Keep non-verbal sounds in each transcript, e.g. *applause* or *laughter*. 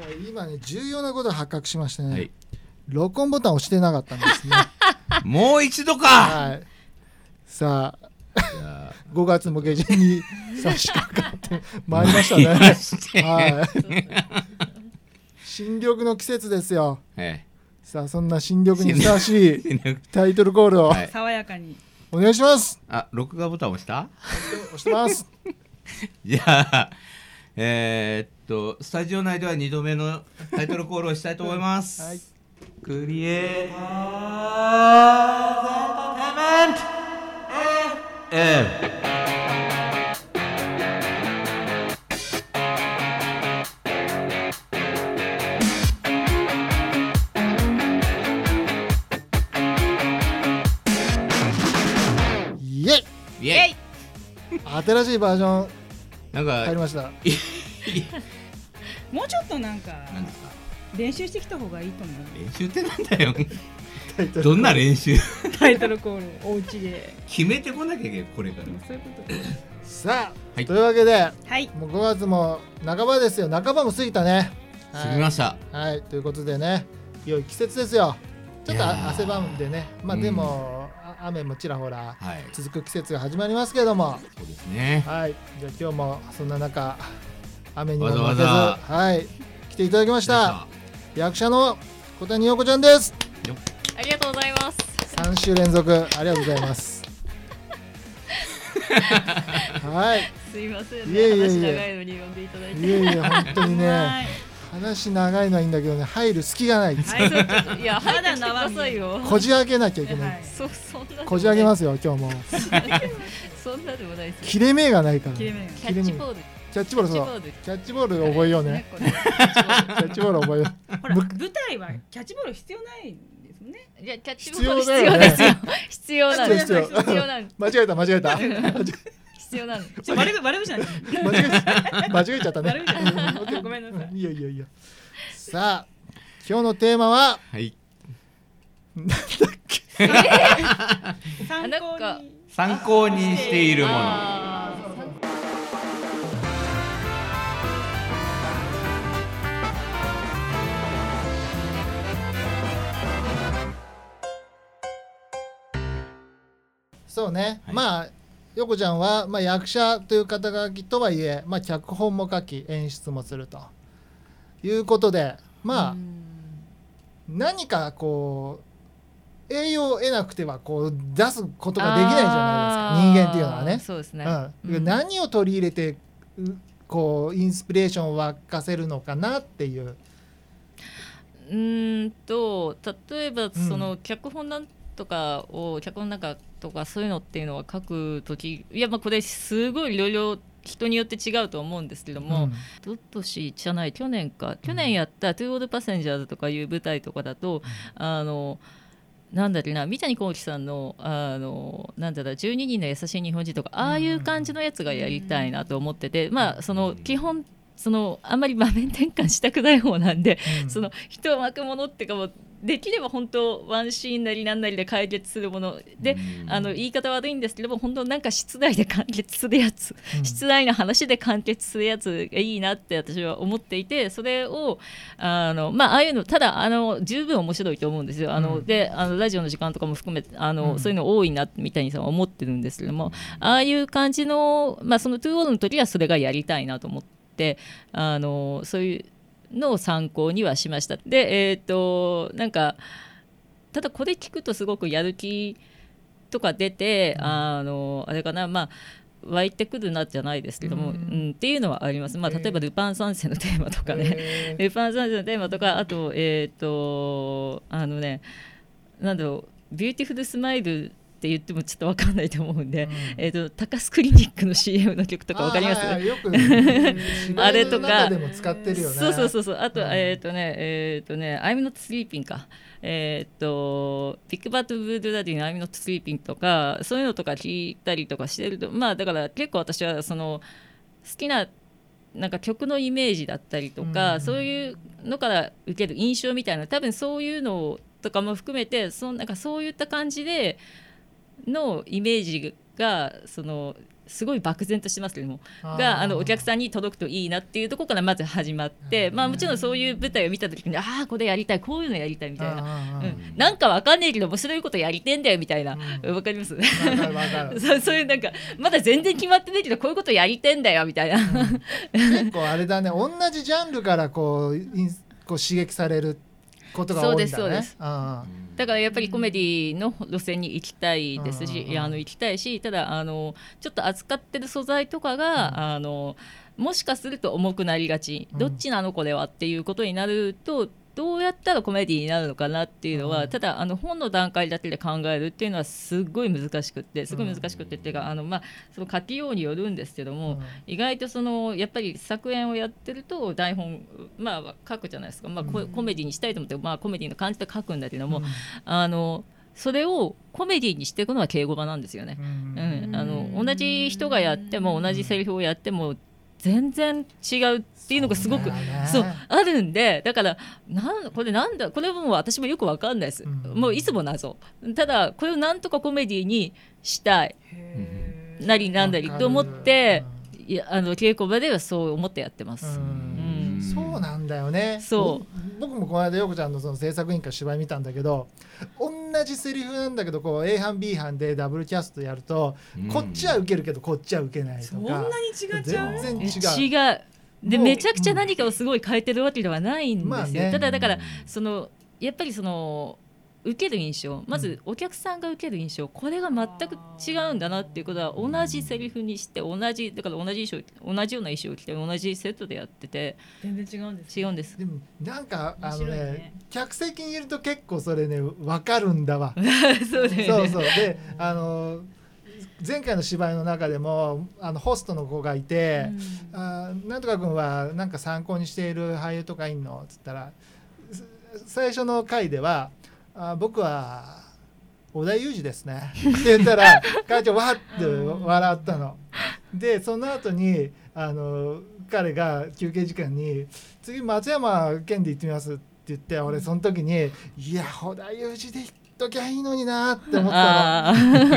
さあ今ね重要なことが発覚しましてね、はい。録音ボタン押してなかったんですね。*laughs* もう一度か。はい。さあいや。5月も下旬に差し掛かって *laughs* まいりましたね。はい。新緑の季節ですよ。はいさあそんな新緑にふさわしいタイトルコールをはい。爽やかに。お願いします。あ録画ボタン押した？押してます。*laughs* じゃあえー、っとスタジオ内では2度目のタイトルコールをしたいと思います、*laughs* はい。クリエイターエンターテイメント。FM イエイ。イエイ。新しいバージョン。なんか入りましたもうちょっとなんかなんですか？練習してきた方がいいと思う。練習ってなんだよ。どんな練習？タイトルコールお家で。決めてこなきゃいけないこれから。そういうこと。さあ、はい。というわけではい。もう5月も半ばですよ。半ばも過ぎたね。過ぎました。はい、はい、ということでね良い季節ですよ。ちょっと汗ばんでね。まあうん。でも、あ雨もちらほらはい。続く季節が始まりますけども。そうですね。はい。じゃあ今日もそんな中雨にも負けずわはい来ていただきました。役者の小谷陽子ちゃんです。ありがとうございます。3週連続ありがとうございます。はい。すいませんいえいえいえ。ね。話長いのに呼んでいただいて。いえいえ本当にねはい。話長いのはいいんだけどね入る隙がない。はいいや、*laughs* 入ってきてくださいよ。こじ開けなきゃいけない、はい。そう、そんな。こじ開けますよ今日も。そんなでもないです。切れ目がないから。切れ目。がキャッチボール。キャッチボールそう。キャッチボールキャッチボール覚えようね。*laughs* キャッチボール覚えよう。ほら舞台はキャッチボール必要ないんですね。いや、キャッチボール必 *laughs* 必要ですよ。必要なんです。必要なん。間違えた *laughs* 間違えた。必要なんです。ちょ悪口悪口なんですえ間違え間違えちゃったね。ごめんなさい。いいよいいよいいよさあ今日のテーマは？はい。参なんか考に。参考にしているものね、はい。まあ横ちゃんは、まあ、役者という肩書きとはいえ、まあ、脚本も書き演出もすると。いうことでまあ、何かこう栄養を得なくてはこう出すことができないじゃないですか。人間っていうのはね。そうですね。うん。うん。何を取り入れてうこうインスピレーションを沸かせるのかなっていう。うーんと例えばん。その脚本なんとかを脚本なんかとかそういうのっていうのは書く時いやまあこれすごいいろいろ人によって違うと思うんですけども、うん。どっとしじゃない去年か去年やった「トゥーオールパセンジャーズ」とかいう舞台とかだと、あのなんだっけな三谷幸喜さんのあのなんだろう12人の優しい日本人とかああいう感じのやつがやりたいなと思ってて、まあその基本そのあんまり場面転換したくない方なんで、うん。その人を巻くものっていうかもうできれば本当ワンシーンなりなんなりで解決するもの。で、うん。あの言い方悪いんですけども本当なんか室内で完結するやつ、うん。室内の話で完結するやつがいいなって私は思っていてそれをあのまあああいうのただあの十分面白いと思うんですよ。あの、うん。であのラジオの時間とかも含めてあの、うん。そういうの多いなって三谷さんは思ってるんですけどもああいう感じのまあそのトゥーオールの時はそれがやりたいなと思ってあのそういうのを参考にはしました。でえっ、となんかただこれ聞くとすごくやる気とか出て、あのあれかなまあ湧いてくるなじゃないですけども、ううん。んっていうのはあります、まあ、例えば「ルパン三世」のテーマとかね、えルパン三世のテーマとかあとえっ、とあのねなんだろう「Beautiful Smile」って言ってもちょっと分かんないと思うんで、うん。えー、と高須クリニックの CM の曲とか分かります？はい *laughs* あれとか。そうそうそうそう。あと、うん。えっ、とねえっ、とね「I'm not sleeping か」えっ、と「 Big Bad Voodoo Daddy の I'm not sleeping」とかそういうのとか聞いたりとかしてるとまあだから結構私はその好きななんか曲のイメージだったりとか、うん。そういうのから受ける印象みたいな多分そういうのとかも含めてそのなんかそういった感じでのイメージがそのすごい漠然としてますけどもがあのお客さんに届くといいなっていうところからまず始まって、まあ、もちろんそういう舞台を見た時にああこれやりたいこういうのやりたいみたいな。なうん、なんかわかんないけど面白いことやりてんだよみたいなわ、かります？*laughs* そういうなんかまだ全然決まってないけどこういうことやりてんだよみたいな、結構あれだね同じジャンルからこうこう刺激されることが多いんだね。そうですそうです。あだからやっぱりコメディの路線に行きたいですし、うんあの行きたいしただあのちょっと扱ってる素材とかが、あのもしかすると重くなりがち、うん。どっちなのこれはっていうことになるとどうやったらコメディになるのかなっていうのは、うん。ただあの本の段階だけで考えるっていうのはすごい難しくってすごい難しくってっていうか、あのまあその書きようによるんですけども、うん。意外とそのやっぱり作演をやってると台本まあ書くじゃないですか、まあ、コメディにしたいと思って、まあ、コメディの感じで書くんだけども、うん。あのそれをコメディにしていくのは敬語場なんですよね。うん、あの同じ人がやっても同じセリフをやっても全然違うっていうのがすごくそうね。そうあるんでだからなんこれなんだこれも私もよくわかんないです、うん。もういつも謎。ただこれをなんとかコメディにしたい。なりなんだりと思って、いやあの稽古場ではそう思ってやってます。うん。うん。そうなんだよね。そう。ぼ僕もこの間陽子ちゃんのその制作委員会芝居見たんだけど同じセリフなんだけどこう A 班 B 班でダブルキャストやると、こっちは受けるけどこっちは受けないとそんかなに違っちゃう？全然違違う。うでめちゃくちゃ何かをすごい変えてるわけではないんですよ、まあね。ただだからそのやっぱりその受ける印象。まずお客さんが受ける印象これが全く違うんだなっていうことは同じセリフにして同じだから同じ衣装同じような衣装を着て同じセットでやってて全然違うんです違うんです。でもなんかあのねね。客席にいると結構それね分かるんだわ。*laughs* そうだよね。そうそう。であの前回の芝居の中でもあのホストの子がいて「あーなんとか君はなんか参考にしている俳優とかいんの?」っつったらす最初の回では「あー僕は織田裕二ですね」って言ったら会長わって笑ったの。でその後にあの彼が休憩時間に「次松山健で行ってみます」って言って俺その時に「いや織田裕二で行っときゃいいのにな」って思った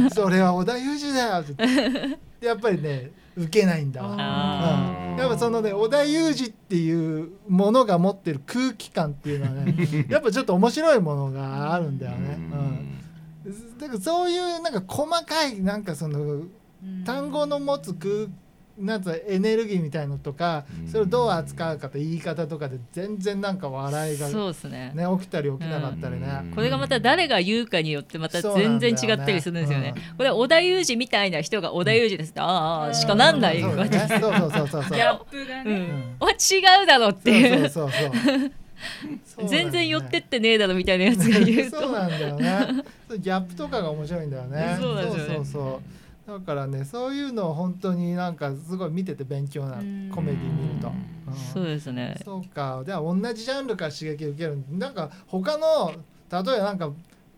の。*laughs* それは織田裕二だよって。やっぱりね受けないんだ。わ、あうん、やっぱそのね織田裕二っていうものが持ってる空気感っていうのはね *laughs* やっぱちょっと面白いものがあるんだよね、うん、だからそういうなんか細かいなんかその単語の持つ空なんつエネルギーみたいのとかうん。それをどう扱うかと言い方とかで全然なんか笑いが、ね、そうですね。起きたり起きなかったりね、うん。これがまた誰が言うかによってまた全然違ったりするんですよね。これは織田裕二みたいな人が織田裕二ですって、ああしかなんないそうわけです。だね。そうそうそうそうそうギャップがうね、ん、お違うだろっていう。そうそうそうそう。そう全然寄ってってねえだろみたいなやつが言うと。そうなんだよね。ギャップとかが面白いんだよね。そうそうそうだからねそういうのを本当になんかすごい見てて勉強なうん。コメディ見ると、うん。そうですね。そうか。では同じジャンルから刺激を受けるなんか他の例えばなんか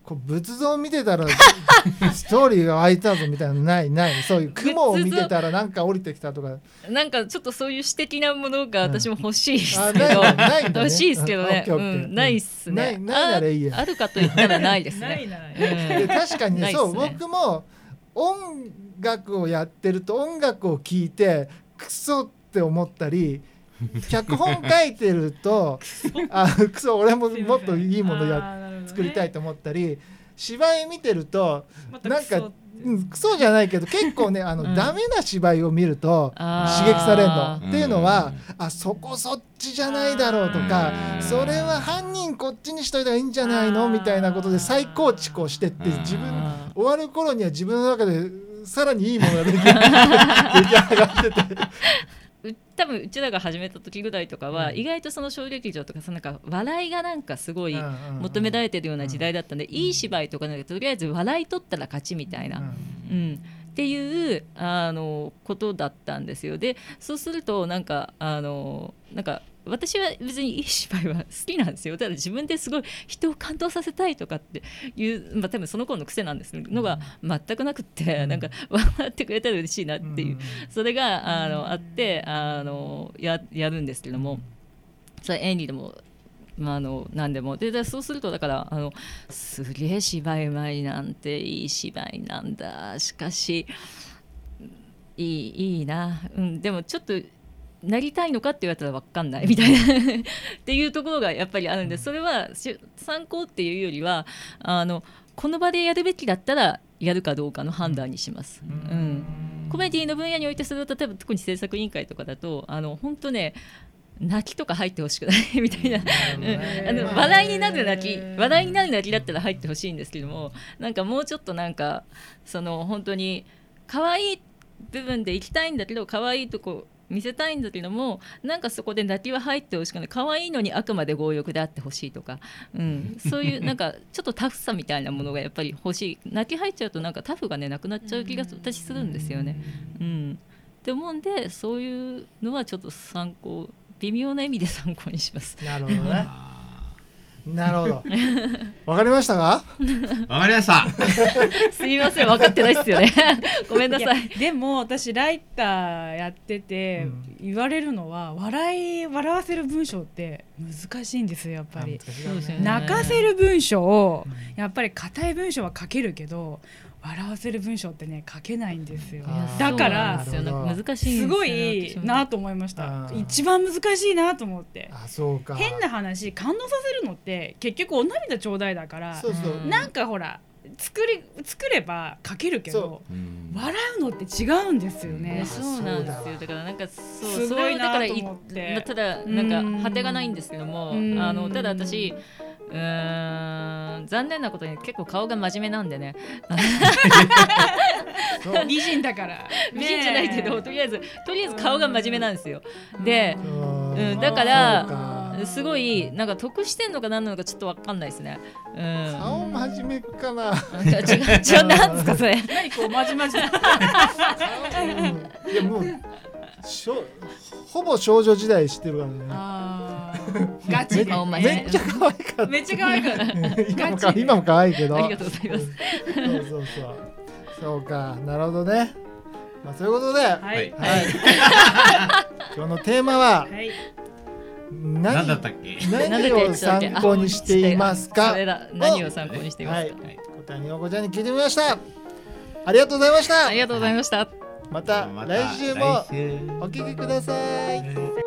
こう仏像見てたら *laughs* ストーリーが湧いたぞみたいなのないない？そういう雲を見てたらなんか降りてきたとか。なんかちょっとそういう詩的なものが私も欲しいですあけど、ないないね。欲しいですけどね、ううん。ないっすね。ないないならいいや。ああるかと言ったらないです *laughs* ないねならねで確かにねそうね。僕も音楽をやってると音楽を聴いてクソって思ったり *laughs* 脚本書いてるとあクソ俺ももっといいものや作りたいと思ったり芝居見てるとなんかうんクソじゃないけど結構ねあの、うん。ダメな芝居を見ると刺激されるの。っていうのは、うんあそこそっちじゃないだろうとかうん。それは犯人こっちにしといた方がいいんじゃないの？みたいなことで再構築をしてって自分あ終わる頃には自分の中でさらにいいものが *laughs* 出来上がってて。う多分うちらが始めた時ぐらいとかは、うん。意外とその小劇場とかそのなんか笑いがなんかすごい求められてるような時代だったんで、いい芝居とかなんかとりあえず笑い取ったら勝ちみたいな、うんっていうあのことだったんですよ。でそうするとなんかあのなんか私は別にいい芝居は好きなんですよ。ただ自分ですごい人を感動させたいとかっていう、まあ、多分その頃の癖なんですのが全くなくって、うん。なんか笑ってくれたら嬉しいなっていう、うん。それがあのあってあのややるんですけども。それ演技でも。まあ、あの何でも。ででそうするとだからあのすげえ芝居うまいなんていい芝居なんだ。しかしいいいいな、うん、でもちょっとなりたいのかって言われたら分かんないみたいな。*laughs* っていうところがやっぱりあるんでそれはし参考っていうよりはあのこの場でやるべきだったらやるかどうかの判断にします。うん。コメディの分野においてそれを例えば特に制作委員会とかだとあの本当ね泣きとか入ってほしくない？みたいな、うん、あの笑いになる泣き笑いになる泣きだったら入ってほしいんですけどもなんかもうちょっとなんかその本当に可愛い部分で行きたいんだけど可愛いとこ見せたいんだけどもなんかそこで泣きは入ってほしくない。可愛いのにあくまで強欲であってほしいとか、うん、そういう *laughs* なんかちょっとタフさみたいなものがやっぱり欲しい。泣き入っちゃうとなんかタフがねなくなっちゃう気が私するんですよね。うん、って思うんでそういうのはちょっと参考微妙な意味で参考にします。なるほどねなるほど *laughs* わかりましたか？わかりました。*laughs* すいません分かってないっすよね。*laughs* ごめんないさい。やでも私ライターやってて言われるのは笑い笑わせる文章って難しいんですよやっぱり。そうですよね泣かせる文章をやっぱり硬い文章は書けるけど笑わせる文章ってね書けないんですよ。だから難しいすごいなと思いました。一番難しいなと思って。あそうか。変な話感動させるのって結局お涙ちょうだいだからそうそう、うん。なんかほら作り作れば書けるけどう。ん。笑うのって違うんですよいねや。そうなんですよ。だからなんかそうすそごいなれをだからと思ってまあただなんか果てがないんですけどもうん。あのただ私うーん残念なことに結構顔が真面目なんでね。美人だから。美人じゃないけどとりあえずとりあえず顔が真面目なんですよ。でうん。うんだからすごいなんか得してんのか何なのかちょっとわかんないですね。うん。顔真面目かな。違う違うなんですかそれ。*laughs* 何こうまじまじ。*laughs* うん。いやもうしょほぼ少女時代知ってるからねガチめ面目っちゃ可愛かっめっちゃ可愛かった。た今もガチ。でか今も可愛いけど。ありがとうございます。そうそうそう。そうかなるほどね。まあそういうことで、ははい。い。はい。*laughs* 今日のテーマははい。何何だったっけ？何を参考にしていますか？それだ何を参考にしていますか、はい。答えにおこちゃんに聞いてみました。ありがとうございました。ありがとうございました。またまた来週もお聞きください。はい